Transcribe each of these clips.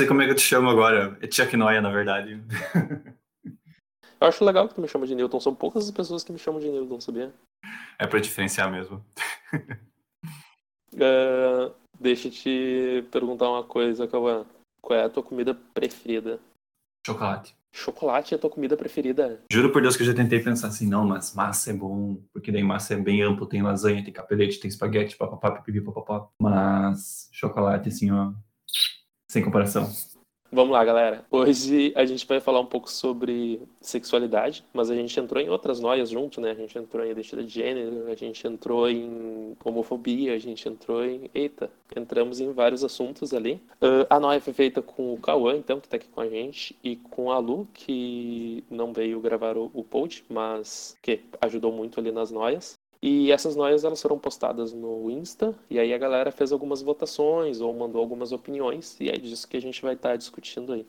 sei como é que eu te chamo agora. É Chuck Noia, na verdade. Eu acho legal que tu me chama de Newton. São poucas as pessoas que me chamam de Newton, sabia? É pra diferenciar mesmo. Uh, deixa eu te perguntar uma coisa, Cauã. Qual é a tua comida preferida? Chocolate. Chocolate é a tua comida preferida? Juro por Deus que eu já tentei pensar assim, não, mas massa é bom, porque daí massa é bem amplo, tem lasanha, tem capelete, tem espaguete, papapá, pipipi, papapá. Mas chocolate, assim, ó, sem comparação. Vamos lá, galera. Hoje a gente vai falar um pouco sobre sexualidade, mas a gente entrou em outras noias junto, né? A gente entrou em identidade de gênero, a gente entrou em homofobia, a gente entrou em. Eita, entramos em vários assuntos ali. Uh, a noia foi feita com o Cauã, então, que tá aqui com a gente, e com a Lu, que não veio gravar o, o mas que ajudou muito ali nas noias. E essas noias elas foram postadas no Insta, e aí a galera fez algumas votações ou mandou algumas opiniões, e é disso que a gente vai estar tá discutindo aí.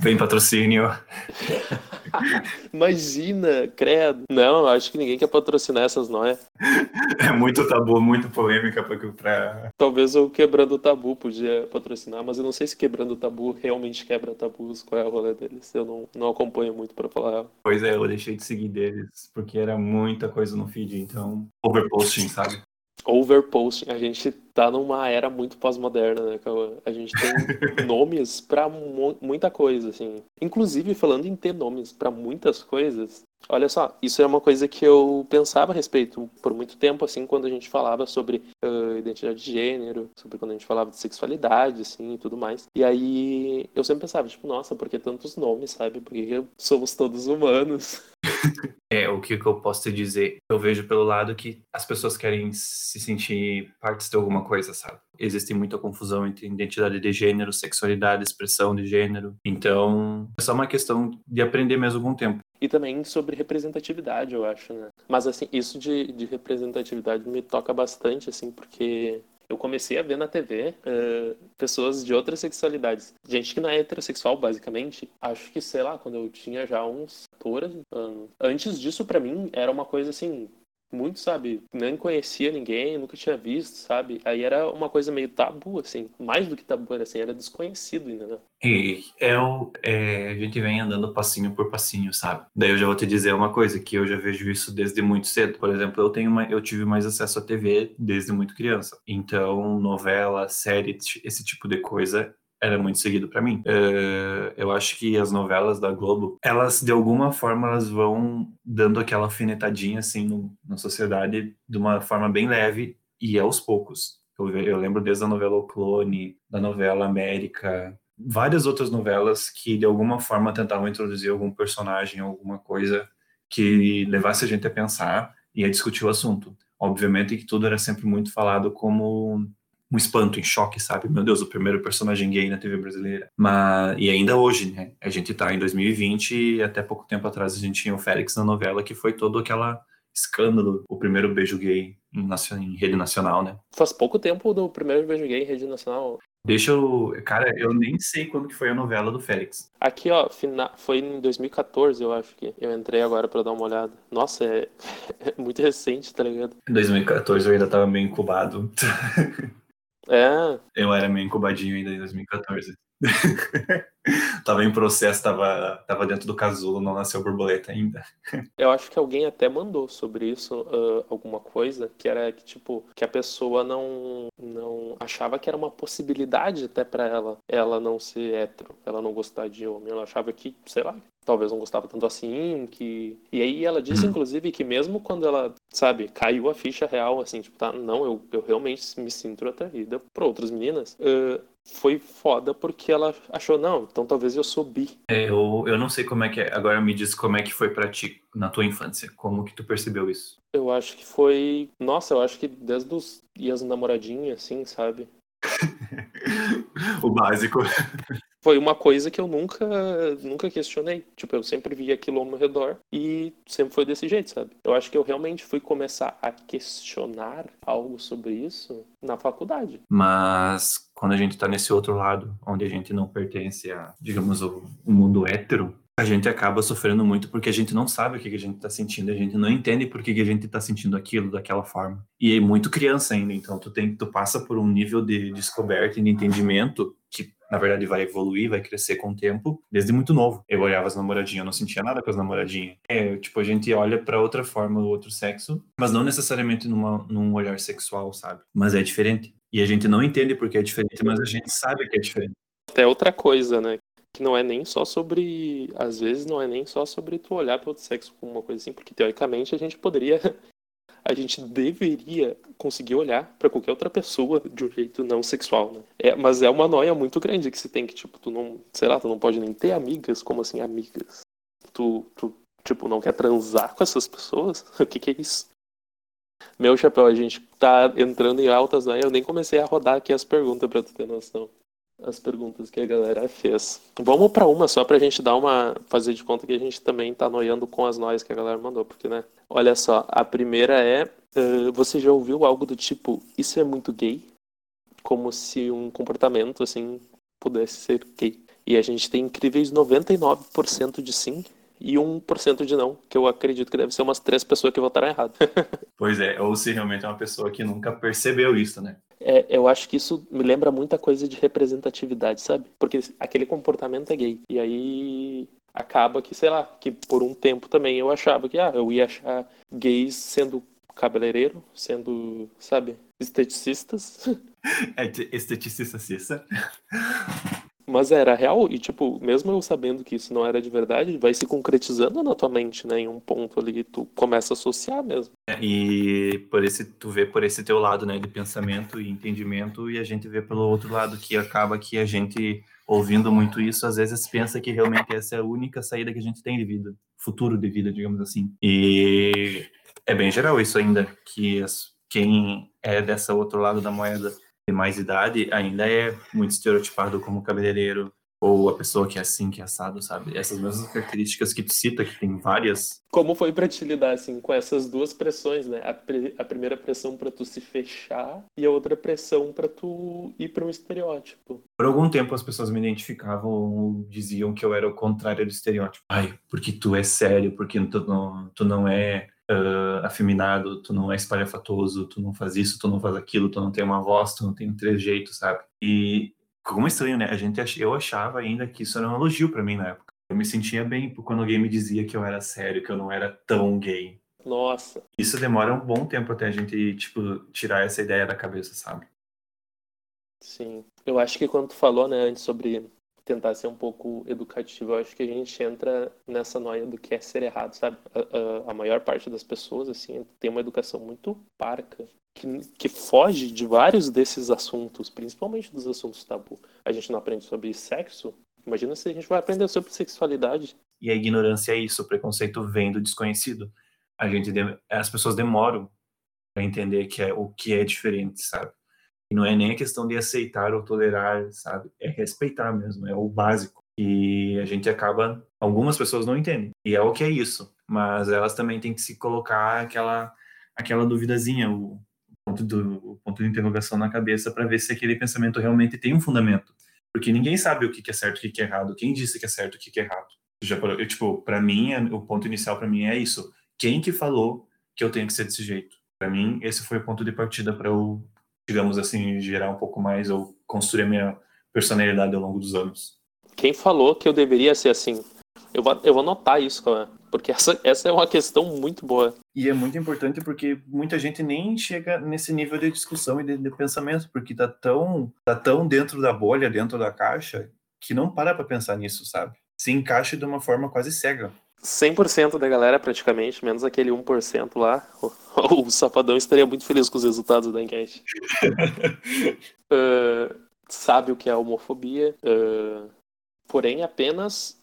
Vem patrocínio. Imagina, credo. Não, acho que ninguém quer patrocinar essas noias. É muito tabu, muito polêmica pra... Talvez o Quebrando o Tabu podia patrocinar, mas eu não sei se Quebrando o Tabu realmente quebra tabus, qual é a rolê deles. Eu não, não acompanho muito pra falar. Pois é, eu deixei de seguir deles, porque era muita coisa no feed, então... Overposting, sabe? Overposting. A gente tá numa era muito pós-moderna, né, Cauã? A gente tem nomes para mu muita coisa, assim. Inclusive, falando em ter nomes para muitas coisas, olha só, isso é uma coisa que eu pensava a respeito por muito tempo, assim, quando a gente falava sobre uh, identidade de gênero, sobre quando a gente falava de sexualidade, assim, e tudo mais. E aí eu sempre pensava, tipo, nossa, por que tantos nomes, sabe? Porque somos todos humanos. É, o que, que eu posso te dizer? Eu vejo pelo lado que as pessoas querem se sentir partes de alguma coisa, sabe? Existe muita confusão entre identidade de gênero, sexualidade, expressão de gênero. Então, é só uma questão de aprender mesmo o tempo. E também sobre representatividade, eu acho, né? Mas, assim, isso de, de representatividade me toca bastante, assim, porque eu comecei a ver na TV uh, eh, pessoas de outras sexualidades. Gente que não é heterossexual, basicamente. Acho que, sei lá, quando eu tinha já uns 14 anos. Antes disso, para mim, era uma coisa assim, muito, sabe? Nem conhecia ninguém, nunca tinha visto, sabe? Aí era uma coisa meio tabu, assim. Mais do que tabu, era assim, era desconhecido ainda, né? E é o, é, a gente vem andando passinho por passinho, sabe? Daí eu já vou te dizer uma coisa, que eu já vejo isso desde muito cedo. Por exemplo, eu tenho uma, eu tive mais acesso à TV desde muito criança. Então, novela, série, esse tipo de coisa era muito seguido para mim. Uh, eu acho que as novelas da Globo, elas de alguma forma elas vão dando aquela alfinetadinha assim no, na sociedade de uma forma bem leve e aos poucos. Eu, eu lembro desde a novela O Clone, da novela América, várias outras novelas que de alguma forma tentavam introduzir algum personagem, alguma coisa que levasse a gente a pensar e a discutir o assunto. Obviamente que tudo era sempre muito falado como um espanto, em choque, sabe? Meu Deus, o primeiro personagem gay na TV brasileira. Mas, e ainda hoje, né? A gente tá em 2020 e até pouco tempo atrás a gente tinha o Félix na novela, que foi todo aquela escândalo, o primeiro beijo gay em, rede nacional, né? Faz pouco tempo do primeiro beijo gay em rede nacional. Deixa eu. Cara, eu nem sei quando que foi a novela do Félix. Aqui, ó, fina... foi em 2014, eu acho que. Eu entrei agora pra dar uma olhada. Nossa, é, é muito recente, tá ligado? Em 2014 eu ainda tava meio incubado. É. Eu era meio incubadinho ainda em 2014. tava em processo, tava, tava dentro do casulo, não nasceu borboleta ainda. Eu acho que alguém até mandou sobre isso uh, alguma coisa, que era que, tipo, que a pessoa não, não achava que era uma possibilidade até para ela, ela não ser hétero, ela não gostar de homem. Ela achava que, sei lá, talvez não gostava tanto assim, que... E aí ela disse, uhum. inclusive, que mesmo quando ela, sabe, caiu a ficha real, assim, tipo, tá, não, eu, eu realmente me sinto atraída por outras meninas, uh, foi foda porque ela achou, não, então talvez eu sou bi. É, eu, eu não sei como é que é, agora me diz como é que foi pra ti na tua infância, como que tu percebeu isso? Eu acho que foi, nossa, eu acho que desde os ias namoradinha, assim, sabe? o básico foi uma coisa que eu nunca, nunca questionei. Tipo, eu sempre vi aquilo ao meu redor e sempre foi desse jeito, sabe? Eu acho que eu realmente fui começar a questionar algo sobre isso na faculdade. Mas quando a gente tá nesse outro lado, onde a gente não pertence a, digamos, o, mundo hétero, a gente acaba sofrendo muito porque a gente não sabe o que, a gente está sentindo, a gente não entende por que, a gente está sentindo aquilo daquela forma. E é muito criança ainda, então tu tem tu passa por um nível de descoberta e de entendimento que na verdade vai evoluir, vai crescer com o tempo, desde muito novo. Eu olhava as namoradinhas, eu não sentia nada com as namoradinhas. É, tipo, a gente olha para outra forma, outro sexo, mas não necessariamente numa, num olhar sexual, sabe? Mas é diferente. E a gente não entende porque é diferente, mas a gente sabe que é diferente. Até outra coisa, né? Que não é nem só sobre. Às vezes não é nem só sobre tu olhar para outro sexo como uma coisa assim, porque teoricamente a gente poderia a gente deveria conseguir olhar para qualquer outra pessoa de um jeito não sexual, né? É, mas é uma noia muito grande que você tem que, tipo, tu não, sei lá, tu não pode nem ter amigas, como assim, amigas? Tu, tu tipo, não quer transar com essas pessoas? O que que é isso? Meu chapéu, a gente tá entrando em altas, né? Eu nem comecei a rodar aqui as perguntas pra tu ter noção as perguntas que a galera fez. Vamos para uma só para a gente dar uma fazer de conta que a gente também está noiando com as noias que a galera mandou, porque né? Olha só, a primeira é uh, você já ouviu algo do tipo isso é muito gay, como se um comportamento assim pudesse ser gay. E a gente tem incríveis 99% de sim e 1% de não, que eu acredito que deve ser umas três pessoas que votaram errado. pois é, ou se realmente é uma pessoa que nunca percebeu isso, né? É, eu acho que isso me lembra muita coisa de representatividade, sabe? Porque aquele comportamento é gay. E aí acaba que, sei lá, que por um tempo também eu achava que, ah, eu ia achar gays sendo cabeleireiro, sendo, sabe, esteticistas. É, esteticista, cista. Mas era real, e tipo, mesmo eu sabendo que isso não era de verdade, vai se concretizando na tua mente, né? Em um ponto ali, tu começa a associar mesmo. É, e por esse, tu vê por esse teu lado, né, de pensamento e entendimento, e a gente vê pelo outro lado que acaba que a gente, ouvindo muito isso, às vezes pensa que realmente essa é a única saída que a gente tem de vida, futuro de vida, digamos assim. E é bem geral isso ainda, que as, quem é dessa outro lado da moeda mais idade ainda é muito estereotipado como cabeleireiro ou a pessoa que é assim, que é assado, sabe? Essas mesmas características que tu cita, que tem várias. Como foi pra te lidar, assim, com essas duas pressões, né? A, pre a primeira pressão para tu se fechar e a outra pressão para tu ir para um estereótipo. Por algum tempo as pessoas me identificavam, diziam que eu era o contrário do estereótipo. Ai, porque tu é sério, porque tu não, tu não é uh, afeminado, tu não é espalhafatoso, tu não faz isso, tu não faz aquilo, tu não tem uma voz, tu não tem um trejeito, sabe? E como estranho, né? A gente eu achava ainda que isso era um elogio para mim na época. Eu me sentia bem quando alguém me dizia que eu era sério, que eu não era tão gay. Nossa. Isso demora um bom tempo até a gente, tipo, tirar essa ideia da cabeça, sabe? Sim. Eu acho que quando tu falou, né, antes sobre tentar ser um pouco educativo, eu acho que a gente entra nessa noia do que é ser errado, sabe? A, a, a maior parte das pessoas, assim, tem uma educação muito parca, que, que foge de vários desses assuntos, principalmente dos assuntos tabu. A gente não aprende sobre sexo, imagina se a gente vai aprender sobre sexualidade. E a ignorância é isso, o preconceito vem do desconhecido. A gente, as pessoas demoram para entender que é o que é diferente, sabe? E não é nem a questão de aceitar ou tolerar, sabe? É respeitar mesmo, é o básico. E a gente acaba. Algumas pessoas não entendem. E é o que é isso. Mas elas também têm que se colocar aquela, aquela duvidazinha, o ponto, do, o ponto de interrogação na cabeça para ver se aquele pensamento realmente tem um fundamento. Porque ninguém sabe o que é certo e o que é errado. Quem disse que é certo e o que é errado? Já, eu, tipo, para mim, o ponto inicial para mim é isso. Quem que falou que eu tenho que ser desse jeito? Para mim, esse foi o ponto de partida para eu digamos assim, gerar um pouco mais ou construir a minha personalidade ao longo dos anos. Quem falou que eu deveria ser assim? Eu vou, eu vou anotar isso, cara, porque essa, essa é uma questão muito boa. E é muito importante porque muita gente nem chega nesse nível de discussão e de, de pensamento, porque tá tão, tá tão dentro da bolha, dentro da caixa, que não para pra pensar nisso, sabe? Se encaixa de uma forma quase cega. 100% da galera, praticamente, menos aquele 1% lá, o, o Safadão estaria muito feliz com os resultados da enquete. uh, sabe o que é homofobia, uh, porém apenas,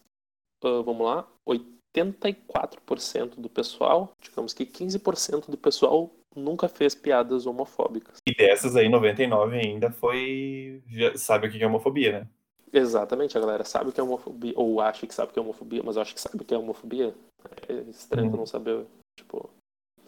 uh, vamos lá, 84% do pessoal, digamos que 15% do pessoal nunca fez piadas homofóbicas. E dessas aí, 99 ainda foi. sabe o que é homofobia, né? Exatamente, a galera sabe o que é homofobia, ou acha que sabe o que é homofobia, mas eu acho que sabe o que é homofobia. É estranho uhum. não saber, tipo,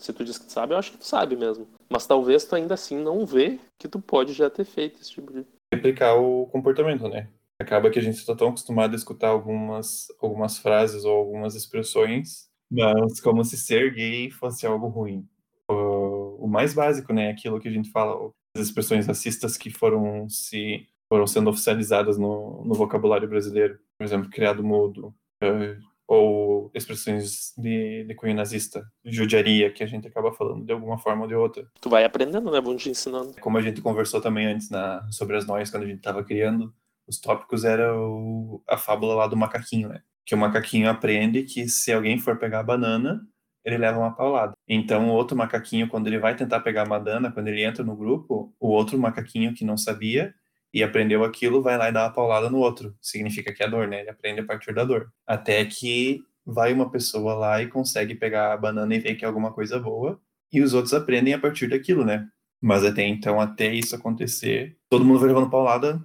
se tu diz que tu sabe, eu acho que tu sabe mesmo. Mas talvez tu ainda assim não vê que tu pode já ter feito esse tipo de. Replicar o comportamento, né? Acaba que a gente está tão acostumado a escutar algumas, algumas frases ou algumas expressões, mas como se ser gay fosse algo ruim. O, o mais básico, né? Aquilo que a gente fala, as expressões racistas que foram se foram sendo oficializadas no, no vocabulário brasileiro. Por exemplo, criado mudo, uh, ou expressões de, de cunho nazista, judiaria, que a gente acaba falando de alguma forma ou de outra. Tu vai aprendendo, né? Vão te ensinando. Como a gente conversou também antes na, sobre as noias, quando a gente estava criando, os tópicos era o, a fábula lá do macaquinho, né? Que o macaquinho aprende que se alguém for pegar a banana, ele leva uma paulada. Então, o outro macaquinho, quando ele vai tentar pegar a banana, quando ele entra no grupo, o outro macaquinho que não sabia e aprendeu aquilo, vai lá e dá uma paulada no outro. Significa que é dor, né? Ele aprende a partir da dor. Até que vai uma pessoa lá e consegue pegar a banana e ver que é alguma coisa boa, e os outros aprendem a partir daquilo, né? Mas até então, até isso acontecer, todo mundo vai levando paulada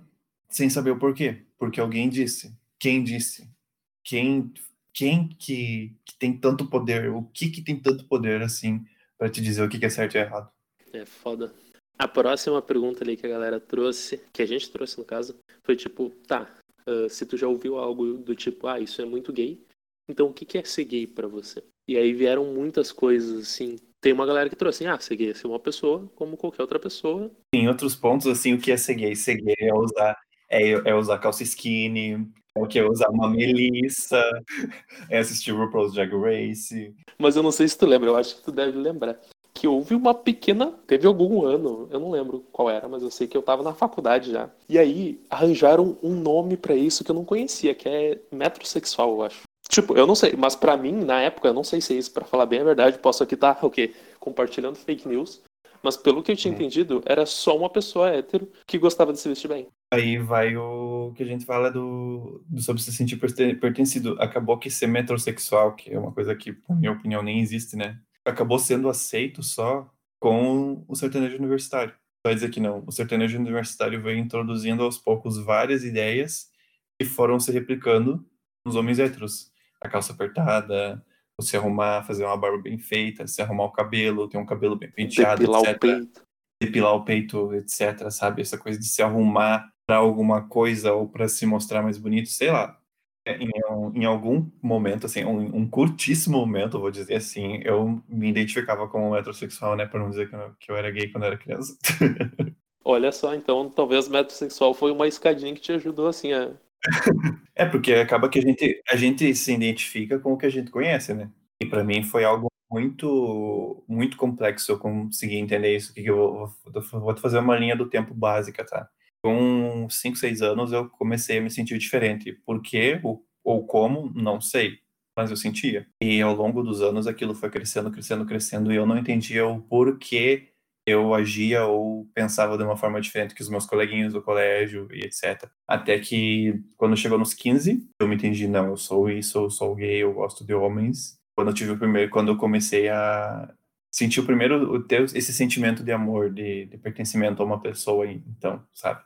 sem saber o porquê. Porque alguém disse. Quem disse? Quem quem que, que tem tanto poder? O que que tem tanto poder assim para te dizer o que, que é certo e errado? É foda. A próxima pergunta ali que a galera trouxe, que a gente trouxe no caso, foi tipo, tá, uh, se tu já ouviu algo do tipo, ah, isso é muito gay, então o que é ser gay para você? E aí vieram muitas coisas assim. Tem uma galera que trouxe assim, ah, ser gay é ser uma pessoa como qualquer outra pessoa. Em outros pontos, assim, o que é ser gay? Ser gay é usar, é, é usar calça skinny, é o que é usar uma melissa, é assistir o RuPaul's Drag Race. Mas eu não sei se tu lembra, eu acho que tu deve lembrar que houve uma pequena. Teve algum ano, eu não lembro qual era, mas eu sei que eu tava na faculdade já. E aí arranjaram um nome para isso que eu não conhecia, que é metrosexual, eu acho. Tipo, eu não sei, mas para mim, na época, eu não sei se é isso, pra falar bem a verdade, posso aqui estar, tá, o quê? Compartilhando fake news. Mas pelo que eu tinha entendido, era só uma pessoa hétero que gostava de se vestir bem. Aí vai o que a gente fala do, do sobre se sentir pertencido. Acabou que ser metrosexual, que é uma coisa que, na minha opinião, nem existe, né? Acabou sendo aceito só com o sertanejo universitário. Vai dizer que não. O sertanejo universitário veio introduzindo aos poucos várias ideias que foram se replicando nos homens héteros. A calça apertada, você arrumar, fazer uma barba bem feita, se arrumar o cabelo, ter um cabelo bem penteado, Depilar etc. o peito. Depilar o peito, etc. Sabe? Essa coisa de se arrumar para alguma coisa ou para se mostrar mais bonito, sei lá em, em, algum momento, assim, um, um, curtíssimo momento, vou dizer assim, eu me identificava como metrosexual, né? Por não dizer que eu, que eu era gay quando eu era criança. Olha só, então talvez metrosexual foi uma escadinha que te ajudou, assim, a. é, porque acaba que a gente, a gente se identifica com o que a gente conhece, né? E para mim foi algo muito muito complexo eu conseguir entender isso. Que eu vou, vou fazer uma linha do tempo básica, tá? com 5, 6 anos eu comecei a me sentir diferente. Por quê ou como, não sei, mas eu sentia. E ao longo dos anos aquilo foi crescendo, crescendo, crescendo e eu não entendia o porquê eu agia ou pensava de uma forma diferente que os meus coleguinhas do colégio e etc. Até que quando chegou nos 15, eu me entendi, não, eu sou isso, eu sou gay, eu gosto de homens. Quando eu tive o primeiro, quando eu comecei a sentir o primeiro, ter esse sentimento de amor, de, de pertencimento a uma pessoa, então, sabe?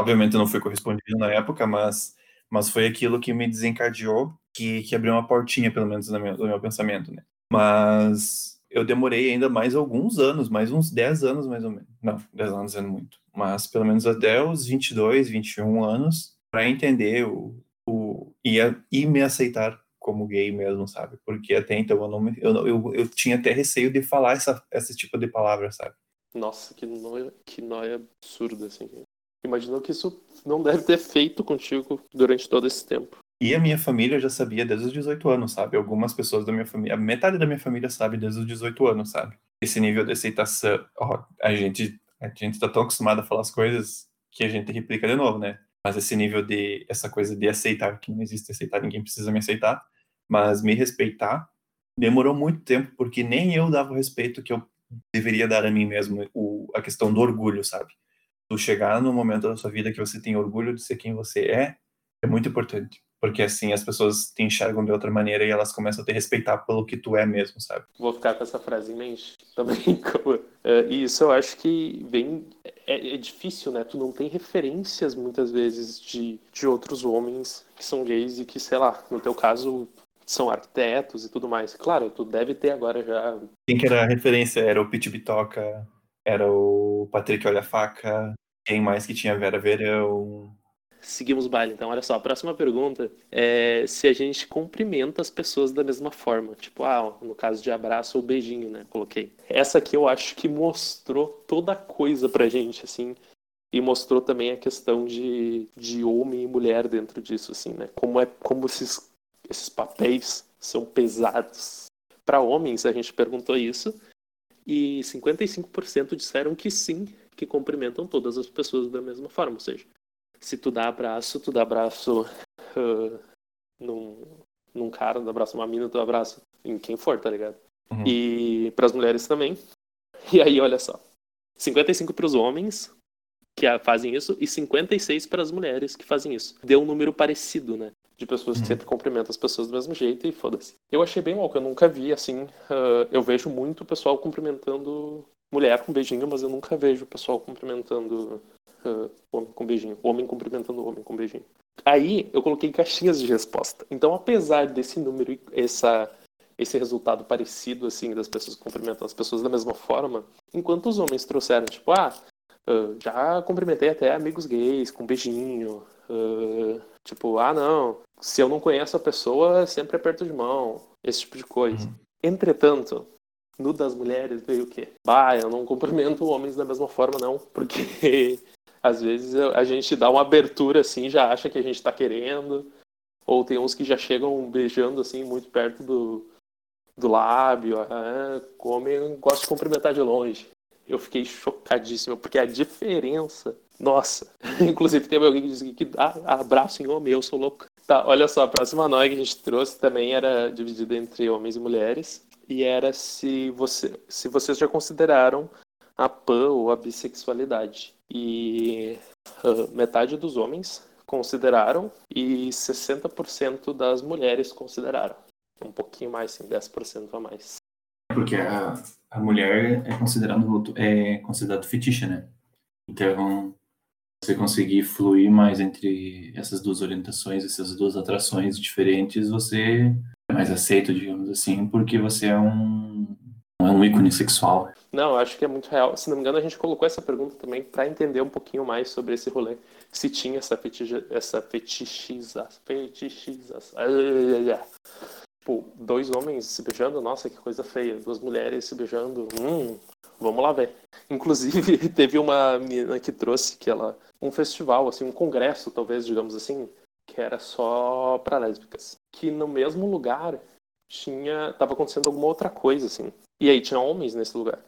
Obviamente não foi correspondido na época, mas, mas foi aquilo que me desencadeou, que, que abriu uma portinha, pelo menos, no meu, no meu pensamento, né? Mas eu demorei ainda mais alguns anos, mais uns 10 anos mais ou menos. Não, 10 anos é muito. Mas pelo menos até os 22, 21 anos, para entender o, o e, a, e me aceitar como gay mesmo, sabe? Porque até então eu não me, eu, eu, eu tinha até receio de falar essa, esse tipo de palavra, sabe? Nossa, que nóia, que nóia absurda, assim. Imagino que isso não deve ter feito contigo durante todo esse tempo. E a minha família já sabia desde os 18 anos, sabe? Algumas pessoas da minha família, metade da minha família sabe desde os 18 anos, sabe? Esse nível de aceitação, a gente a gente tá tão acostumado a falar as coisas que a gente replica de novo, né? Mas esse nível de essa coisa de aceitar, que não existe aceitar, ninguém precisa me aceitar, mas me respeitar demorou muito tempo porque nem eu dava o respeito que eu deveria dar a mim mesmo, o, a questão do orgulho, sabe? Chegar no momento da sua vida que você tem orgulho de ser quem você é, é muito importante. Porque assim as pessoas te enxergam de outra maneira e elas começam a te respeitar pelo que tu é mesmo, sabe? Vou ficar com essa frase em mente também. É, e isso eu acho que vem. É, é, difícil, né? Tu não tem referências muitas vezes de, de outros homens que são gays e que, sei lá, no teu caso, são arquitetos e tudo mais. Claro, tu deve ter agora já. Quem que era a referência? Era o Pit Bitoca, era o Patrick Olha Faca, quem mais que tinha Vera Verão? seguimos o baile. Então, olha só, a próxima pergunta é se a gente cumprimenta as pessoas da mesma forma. Tipo, ah, no caso de abraço ou beijinho, né? Coloquei. Essa aqui eu acho que mostrou toda a coisa pra gente, assim. E mostrou também a questão de, de homem e mulher dentro disso, assim, né? Como, é, como esses, esses papéis são pesados. Para homens, a gente perguntou isso. E 55% disseram que sim, que cumprimentam todas as pessoas da mesma forma. Ou seja, se tu dá abraço, tu dá abraço uh, num, num cara, tu dá abraço numa mina, tu dá abraço em quem for, tá ligado? Uhum. E para as mulheres também. E aí, olha só. 55 para os homens que fazem isso e 56 para as mulheres que fazem isso. Deu um número parecido, né? De pessoas que uhum. sempre cumprimentam as pessoas do mesmo jeito e foda-se. Eu achei bem louco, eu nunca vi assim. Uh, eu vejo muito pessoal cumprimentando mulher com beijinho, mas eu nunca vejo o pessoal cumprimentando uh, homem com beijinho. Homem cumprimentando homem com beijinho. Aí eu coloquei caixinhas de resposta. Então, apesar desse número, essa, esse resultado parecido, assim, das pessoas cumprimentando as pessoas da mesma forma, enquanto os homens trouxeram, tipo, ah, uh, já cumprimentei até amigos gays com beijinho. Uh, tipo, ah, não, se eu não conheço a pessoa, sempre aperto de mão. Esse tipo de coisa. Uhum. Entretanto, no das mulheres veio o quê? Bah, eu não cumprimento homens da mesma forma, não, porque às vezes a gente dá uma abertura assim, já acha que a gente tá querendo. Ou tem uns que já chegam beijando assim, muito perto do, do lábio. Ah, homem gosta de cumprimentar de longe. Eu fiquei chocadíssimo, porque a diferença. Nossa! Inclusive, teve alguém que disse que dá abraço em homem, eu sou louco. Tá, olha só, a próxima noia que a gente trouxe também era dividida entre homens e mulheres. E era se, você, se vocês já consideraram a pan ou a bissexualidade. E uh, metade dos homens consideraram e 60% das mulheres consideraram. Um pouquinho mais, sim, 10% a mais. Porque a, a mulher é considerado, é considerado fetiche, né? Então, você conseguir fluir mais entre essas duas orientações, essas duas atrações diferentes, você é mais aceito, digamos assim, porque você é um, é um ícone sexual. Não, acho que é muito real. Se não me engano, a gente colocou essa pergunta também para entender um pouquinho mais sobre esse rolê. Se tinha essa, fetiche, essa fetichiza, fetichiza, tipo, dois homens se beijando, nossa, que coisa feia. Duas mulheres se beijando, hum, vamos lá ver. Inclusive, teve uma menina que trouxe que ela um festival, assim, um congresso, talvez, digamos assim, que era só para lésbicas. Que no mesmo lugar tinha tava acontecendo alguma outra coisa assim. E aí tinha homens nesse lugar.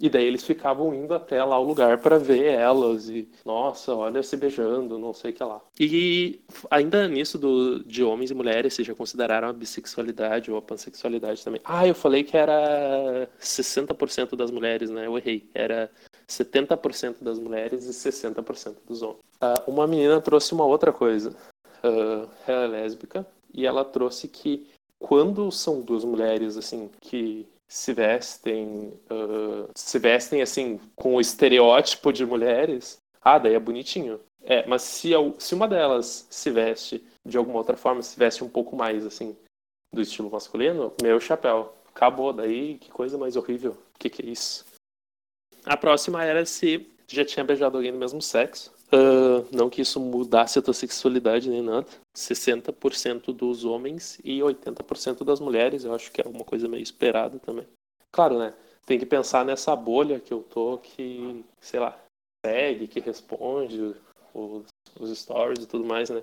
E daí eles ficavam indo até lá o lugar para ver elas e nossa, olha se beijando, não sei o que lá. E ainda nisso do, de homens e mulheres, vocês já consideraram a bissexualidade ou a pansexualidade também? Ah, eu falei que era 60% das mulheres, né? Eu errei. Era 70% das mulheres e 60% dos homens. Uh, uma menina trouxe uma outra coisa uh, ela é lésbica e ela trouxe que quando são duas mulheres assim que se vestem uh, se vestem assim com o estereótipo de mulheres ah daí é bonitinho. É mas se, se uma delas se veste de alguma outra forma se veste um pouco mais assim do estilo masculino meu chapéu. Acabou daí que coisa mais horrível. Que, que é isso? A próxima era se já tinha beijado alguém do mesmo sexo Uh, não que isso mudasse a tua sexualidade nem nada. 60% dos homens e 80% das mulheres, eu acho que é uma coisa meio esperada também. Claro, né? Tem que pensar nessa bolha que eu tô, que, sei lá, segue, que responde os, os stories e tudo mais, né?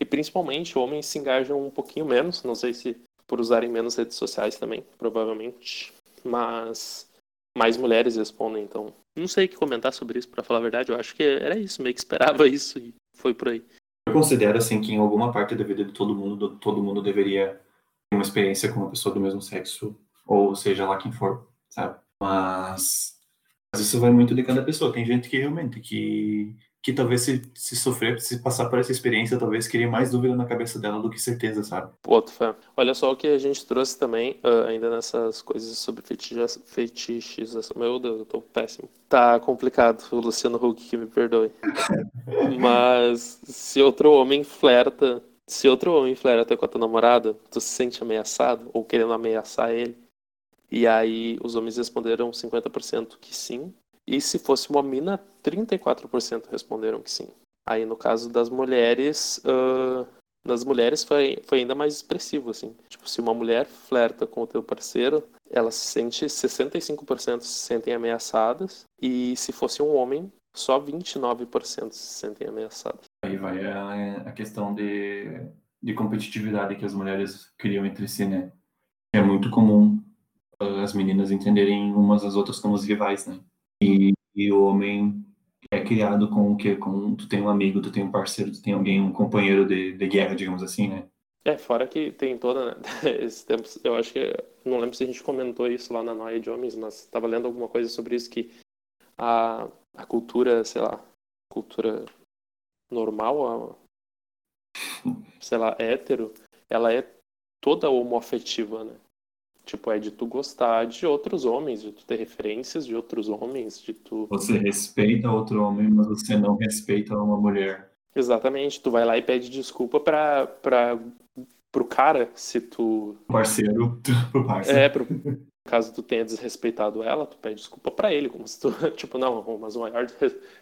E principalmente homens se engajam um pouquinho menos, não sei se por usarem menos redes sociais também, provavelmente. Mas mais mulheres respondem, então não sei o que comentar sobre isso, para falar a verdade. Eu acho que era isso, meio que esperava isso e foi por aí. Eu considero assim que em alguma parte da vida de todo mundo, todo mundo deveria ter uma experiência com uma pessoa do mesmo sexo, ou seja lá quem for, sabe? Mas, mas isso vai muito de cada pessoa. Tem gente que realmente que que talvez se, se sofrer, se passar por essa experiência, talvez queria mais dúvida na cabeça dela do que certeza, sabe? Outro fé. Olha só o que a gente trouxe também, uh, ainda nessas coisas sobre fetichização. Meu Deus, eu tô péssimo. Tá complicado, o Luciano Huck que me perdoe. Mas se outro homem flerta, se outro homem flerta com a tua namorada, tu se sente ameaçado ou querendo ameaçar ele, e aí os homens responderam 50% que sim, e se fosse uma mina, 34% responderam que sim. Aí no caso das mulheres, uh, nas mulheres foi, foi ainda mais expressivo, assim. Tipo, se uma mulher flerta com o teu parceiro, ela se sente, 65% se sentem ameaçadas, e se fosse um homem, só 29% se sentem ameaçados. Aí vai a, a questão de, de competitividade que as mulheres criam entre si, né? É muito comum as meninas entenderem umas as outras como rivais, né? E, e o homem é criado com o quê? Com tu tem um amigo, tu tem um parceiro, tu tem alguém, um companheiro de, de guerra, digamos assim, né? É, fora que tem toda, né? Esses tempos, eu acho que, não lembro se a gente comentou isso lá na Noia de Homens, mas estava lendo alguma coisa sobre isso, que a, a cultura, sei lá, cultura normal, a, sei lá, hétero, ela é toda homoafetiva, né? Tipo, é de tu gostar de outros homens, de tu ter referências de outros homens, de tu. Você respeita outro homem, mas você não respeita uma mulher. Exatamente, tu vai lá e pede desculpa pra, pra, pro cara se tu. Parceiro, pro parceiro. É, pro, caso tu tenha desrespeitado ela, tu pede desculpa para ele, como se tu, tipo, não, mas o maior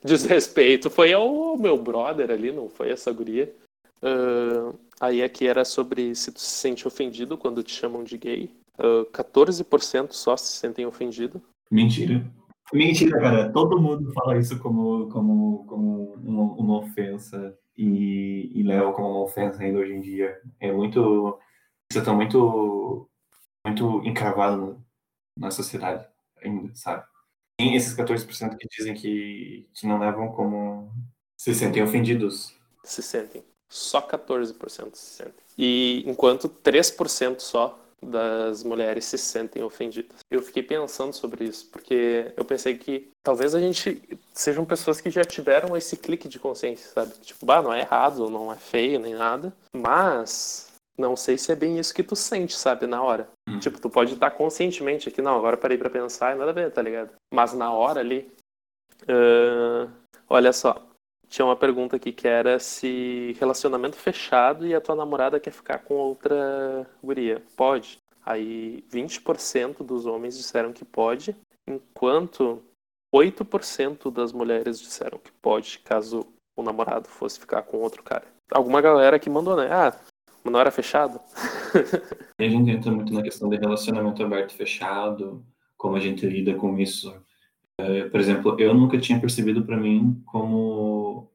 desrespeito foi ao meu brother ali, não foi essa guria. Uh, aí aqui era sobre se tu se sente ofendido quando te chamam de gay. Uh, 14% só se sentem ofendidos. Mentira. Mentira, cara. Todo mundo fala isso como, como, como uma, uma ofensa e, e leva como uma ofensa ainda hoje em dia. É muito. Isso tá muito, muito encravado na sociedade ainda, sabe? Tem esses 14% que dizem que, que não levam como. se sentem ofendidos. Se sentem. Só 14% se sentem. E enquanto 3% só das mulheres se sentem ofendidas. Eu fiquei pensando sobre isso, porque eu pensei que talvez a gente sejam pessoas que já tiveram esse clique de consciência, sabe? Tipo, bah, não é errado, não é feio nem nada, mas não sei se é bem isso que tu sente, sabe, na hora. Hum. Tipo, tu pode estar conscientemente aqui, não, agora parei para pensar e nada a ver, tá ligado? Mas na hora ali, uh, olha só, tinha uma pergunta aqui que era se relacionamento fechado e a tua namorada quer ficar com outra guria. Pode? Aí 20% dos homens disseram que pode, enquanto 8% das mulheres disseram que pode, caso o namorado fosse ficar com outro cara. Alguma galera que mandou, né? Ah, não era fechado? a gente entra muito na questão de relacionamento aberto e fechado, como a gente lida com isso é, por exemplo, eu nunca tinha percebido para mim como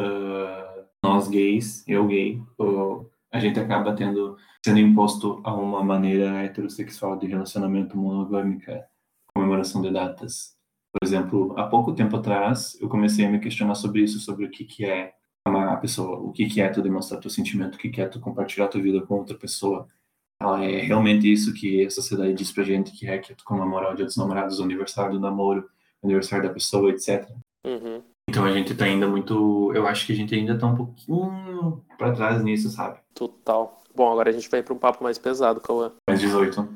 uh, nós gays, eu gay, a gente acaba tendo sendo imposto a uma maneira heterossexual de relacionamento monogâmica, comemoração de datas. Por exemplo, há pouco tempo atrás, eu comecei a me questionar sobre isso, sobre o que que é amar a pessoa, o que que é tu demonstrar teu sentimento, o que que é tu compartilhar tua vida com outra pessoa. Ela é realmente isso que a sociedade diz pra gente que é, que é tu comemorar o dia dos namorados, o aniversário do namoro, aniversário da pessoa, etc. Uhum. Então a gente tá ainda muito. Eu acho que a gente ainda tá um pouquinho pra trás nisso, sabe? Total. Bom, agora a gente vai pra um papo mais pesado, Cauã. Mais 18.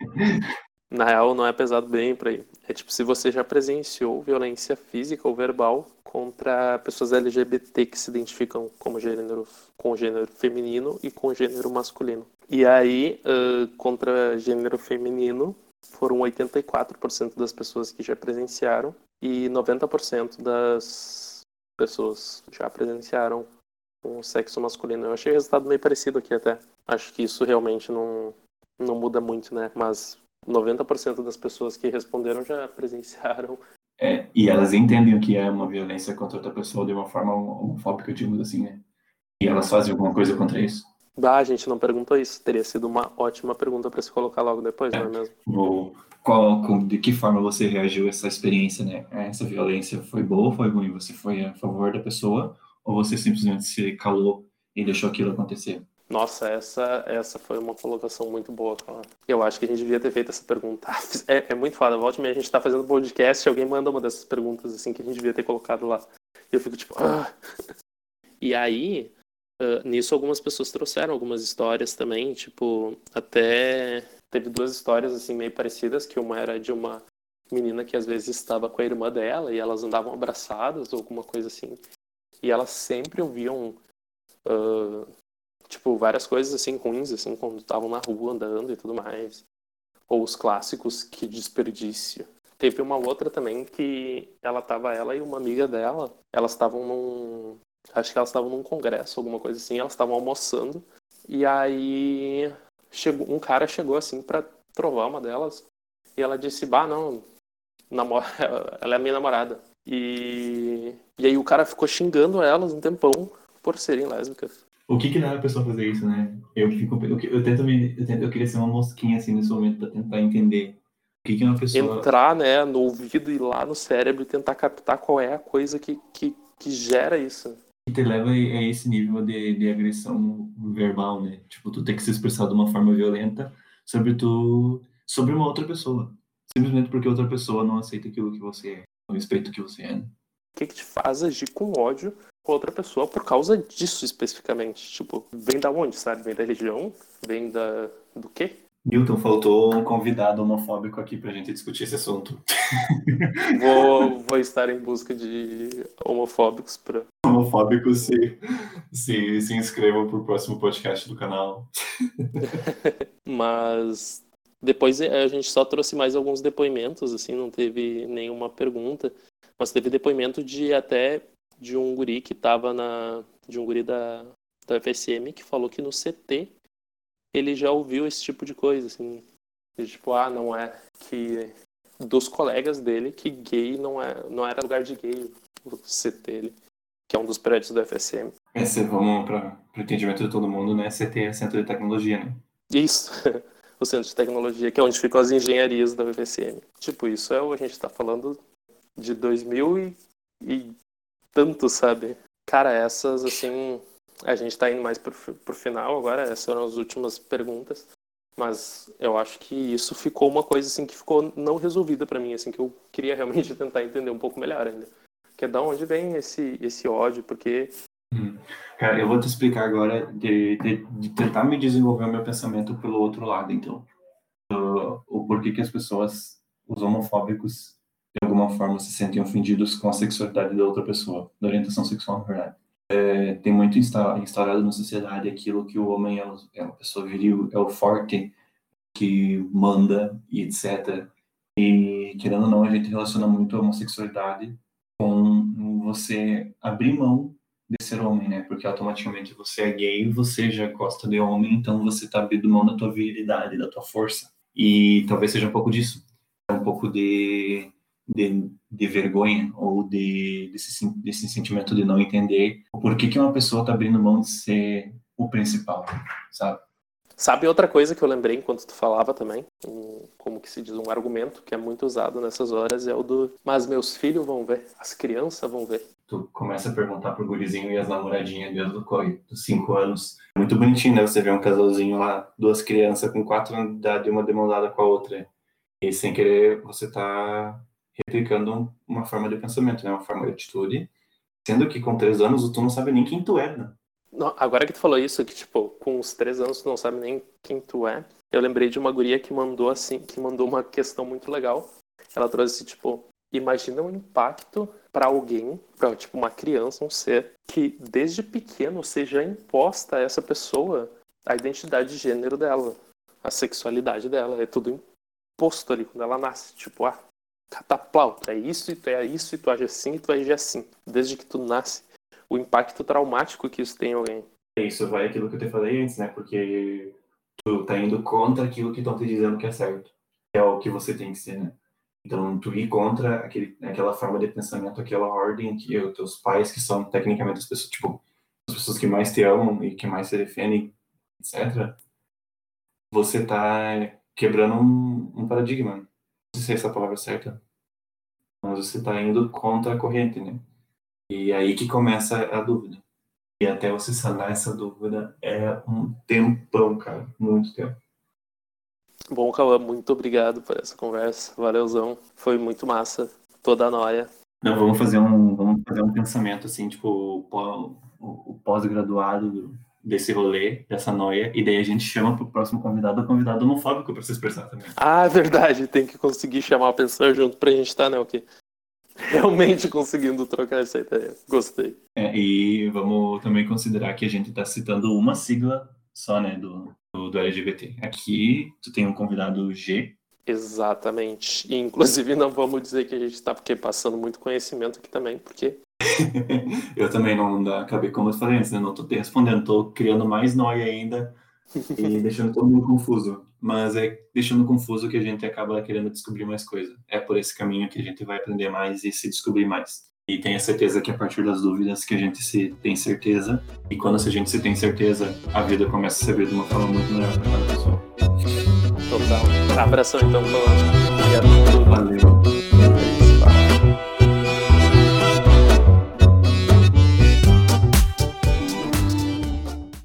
Na real, não é pesado bem pra aí. É tipo, se você já presenciou violência física ou verbal contra pessoas LGBT que se identificam como gênero, com gênero feminino e com gênero masculino. E aí, uh, contra gênero feminino, foram 84% das pessoas que já presenciaram e 90% das pessoas já presenciaram o sexo masculino. Eu achei o resultado meio parecido aqui até. Acho que isso realmente não, não muda muito, né? Mas 90% das pessoas que responderam já presenciaram. É, e elas entendem o que é uma violência contra outra pessoa de uma forma homofóbica, digamos assim, né? E elas fazem alguma coisa contra isso. Ah, a gente não perguntou isso. Teria sido uma ótima pergunta para se colocar logo depois, é, não é mesmo? qual, de que forma você reagiu a essa experiência, né? Essa violência foi boa ou foi ruim? Você foi a favor da pessoa ou você simplesmente se calou e deixou aquilo acontecer? Nossa, essa, essa foi uma colocação muito boa, cara. Eu acho que a gente devia ter feito essa pergunta. É, é muito foda. Volte a gente tá fazendo podcast e alguém manda uma dessas perguntas assim que a gente devia ter colocado lá. E eu fico tipo, ah. E aí, Uh, nisso algumas pessoas trouxeram algumas histórias também, tipo, até teve duas histórias assim meio parecidas, que uma era de uma menina que às vezes estava com a irmã dela e elas andavam abraçadas ou alguma coisa assim. E elas sempre ouviam uh, tipo várias coisas assim ruins assim quando estavam na rua andando e tudo mais. Ou os clássicos que desperdício. Teve uma outra também que ela tava ela e uma amiga dela, elas estavam num Acho que elas estavam num congresso, alguma coisa assim, elas estavam almoçando. E aí chegou, um cara chegou assim para trovar uma delas. E ela disse, bah, não, namora, ela é minha namorada. E, e aí o cara ficou xingando elas um tempão por serem lésbicas. O que que dá a pessoa fazer isso, né? Eu fico, eu, eu tento me, eu, tento, eu queria ser uma mosquinha assim nesse momento para tentar entender o que que uma pessoa entrar, né, no ouvido e lá no cérebro e tentar captar qual é a coisa que, que, que gera isso. Que te leva a esse nível de, de agressão verbal, né? Tipo, tu tem que se expressar de uma forma violenta sobre tu, sobre uma outra pessoa, simplesmente porque outra pessoa não aceita aquilo que você é, o respeito que você é. Né? O que, que te faz agir com ódio com outra pessoa por causa disso especificamente? Tipo, vem da onde, sabe? Vem da religião? Vem da do quê? Milton, faltou um convidado homofóbico aqui pra gente discutir esse assunto. Vou, vou estar em busca de homofóbicos para. Homofóbicos se, se, se inscrevam pro próximo podcast do canal. Mas depois a gente só trouxe mais alguns depoimentos, assim, não teve nenhuma pergunta. Mas teve depoimento de até de um guri que tava na. de um guri da, da FSM que falou que no CT ele já ouviu esse tipo de coisa, assim. De, tipo, ah, não é que. Dos colegas dele, que gay não, é, não era lugar de gay, o CT dele, que é um dos prédios do FSM. Esse, vamos para o entendimento de todo mundo, né? CT é Centro de Tecnologia, né? Isso, o Centro de Tecnologia, que é onde ficam as engenharias da UFSM. Tipo, isso é o a gente está falando de 2000 e, e tanto, sabe? Cara, essas, assim, a gente está indo mais pro, pro final agora, essas foram as últimas perguntas. Mas eu acho que isso ficou uma coisa assim que ficou não resolvida para mim, assim que eu queria realmente tentar entender um pouco melhor ainda. Que é da onde vem esse esse ódio, porque hum. Cara, eu vou te explicar agora de, de, de, tentar me desenvolver o meu pensamento pelo outro lado, então. Uh, o porquê que as pessoas, os homofóbicos, de alguma forma se sentem ofendidos com a sexualidade da outra pessoa, da orientação sexual, na verdade. É, tem muito instaurado na sociedade aquilo que o homem é, é uma pessoa viril, é o forte, que manda e etc. E, querendo ou não, a gente relaciona muito a homossexualidade com você abrir mão de ser homem, né? Porque automaticamente você é gay, você já gosta de homem, então você tá abrindo mão da tua virilidade, da tua força. E talvez seja um pouco disso. Um pouco de de, de vergonha ou de, desse, desse sentimento de não entender o porquê que uma pessoa está abrindo mão de ser o principal, sabe? Sabe outra coisa que eu lembrei enquanto tu falava também? Um, como que se diz, um argumento que é muito usado nessas horas é o do mas meus filhos vão ver, as crianças vão ver. Tu começa a perguntar pro gurizinho e as namoradinhas desde o corre, dos cinco anos. Muito bonitinho, né? Você vê um casalzinho lá, duas crianças com quatro anos de idade, uma demandada com a outra. E sem querer, você tá replicando uma forma de pensamento, né? uma forma de atitude, sendo que com três anos tu não sabe nem quem tu é, né? Agora que tu falou isso, que tipo, com os três anos tu não sabe nem quem tu é, eu lembrei de uma guria que mandou assim, que mandou uma questão muito legal. Ela trouxe, tipo, imagina um impacto para alguém, para tipo uma criança, um ser, que desde pequeno seja imposta a essa pessoa a identidade de gênero dela, a sexualidade dela, é tudo imposto ali quando ela nasce. Tipo, ah, catapauta, é isso e tu é isso e tu age assim e tu age assim. Desde que tu nasce, o impacto traumático que isso tem em alguém. Isso vai aquilo que eu te falei antes, né? Porque tu tá indo contra aquilo que estão te dizendo que é certo. Que é o que você tem que ser, né? Então, tu ir contra aquele, aquela forma de pensamento, aquela ordem que os teus pais, que são tecnicamente as pessoas, tipo, as pessoas que mais te amam e que mais se defendem, etc., você tá quebrando um, um paradigma sei se é essa palavra certa, mas você está indo contra a corrente, né? E aí que começa a dúvida. E até você sanar essa dúvida é um tempão, cara, muito tempo. Bom, Cauã, muito obrigado por essa conversa. Valeuzão. Foi muito massa. Toda a noia. Não, vamos fazer um, vamos fazer um pensamento assim, tipo, o pós-graduado desse rolê, dessa noia, e daí a gente chama pro próximo convidado o convidado homofóbico para se expressar também. Ah, verdade, tem que conseguir chamar a pessoa junto pra gente estar, tá, né, o quê? Realmente conseguindo trocar essa ideia. Gostei. É, e vamos também considerar que a gente está citando uma sigla só, né, do, do, do, LGBT. Aqui tu tem um convidado G. Exatamente. E, inclusive não vamos dizer que a gente está porque passando muito conhecimento aqui também, porque eu também não acabei, como eu falei antes, né? Não tô te respondendo, tô criando mais nóia ainda e deixando todo mundo confuso. Mas é deixando confuso que a gente acaba querendo descobrir mais coisa. É por esse caminho que a gente vai aprender mais e se descobrir mais. E tenha certeza que a partir das dúvidas que a gente se tem certeza. E quando a gente se tem certeza, a vida começa a se abrir de uma forma muito melhor para cada pessoa. Total. Abração então, Obrigado por tudo. Valeu.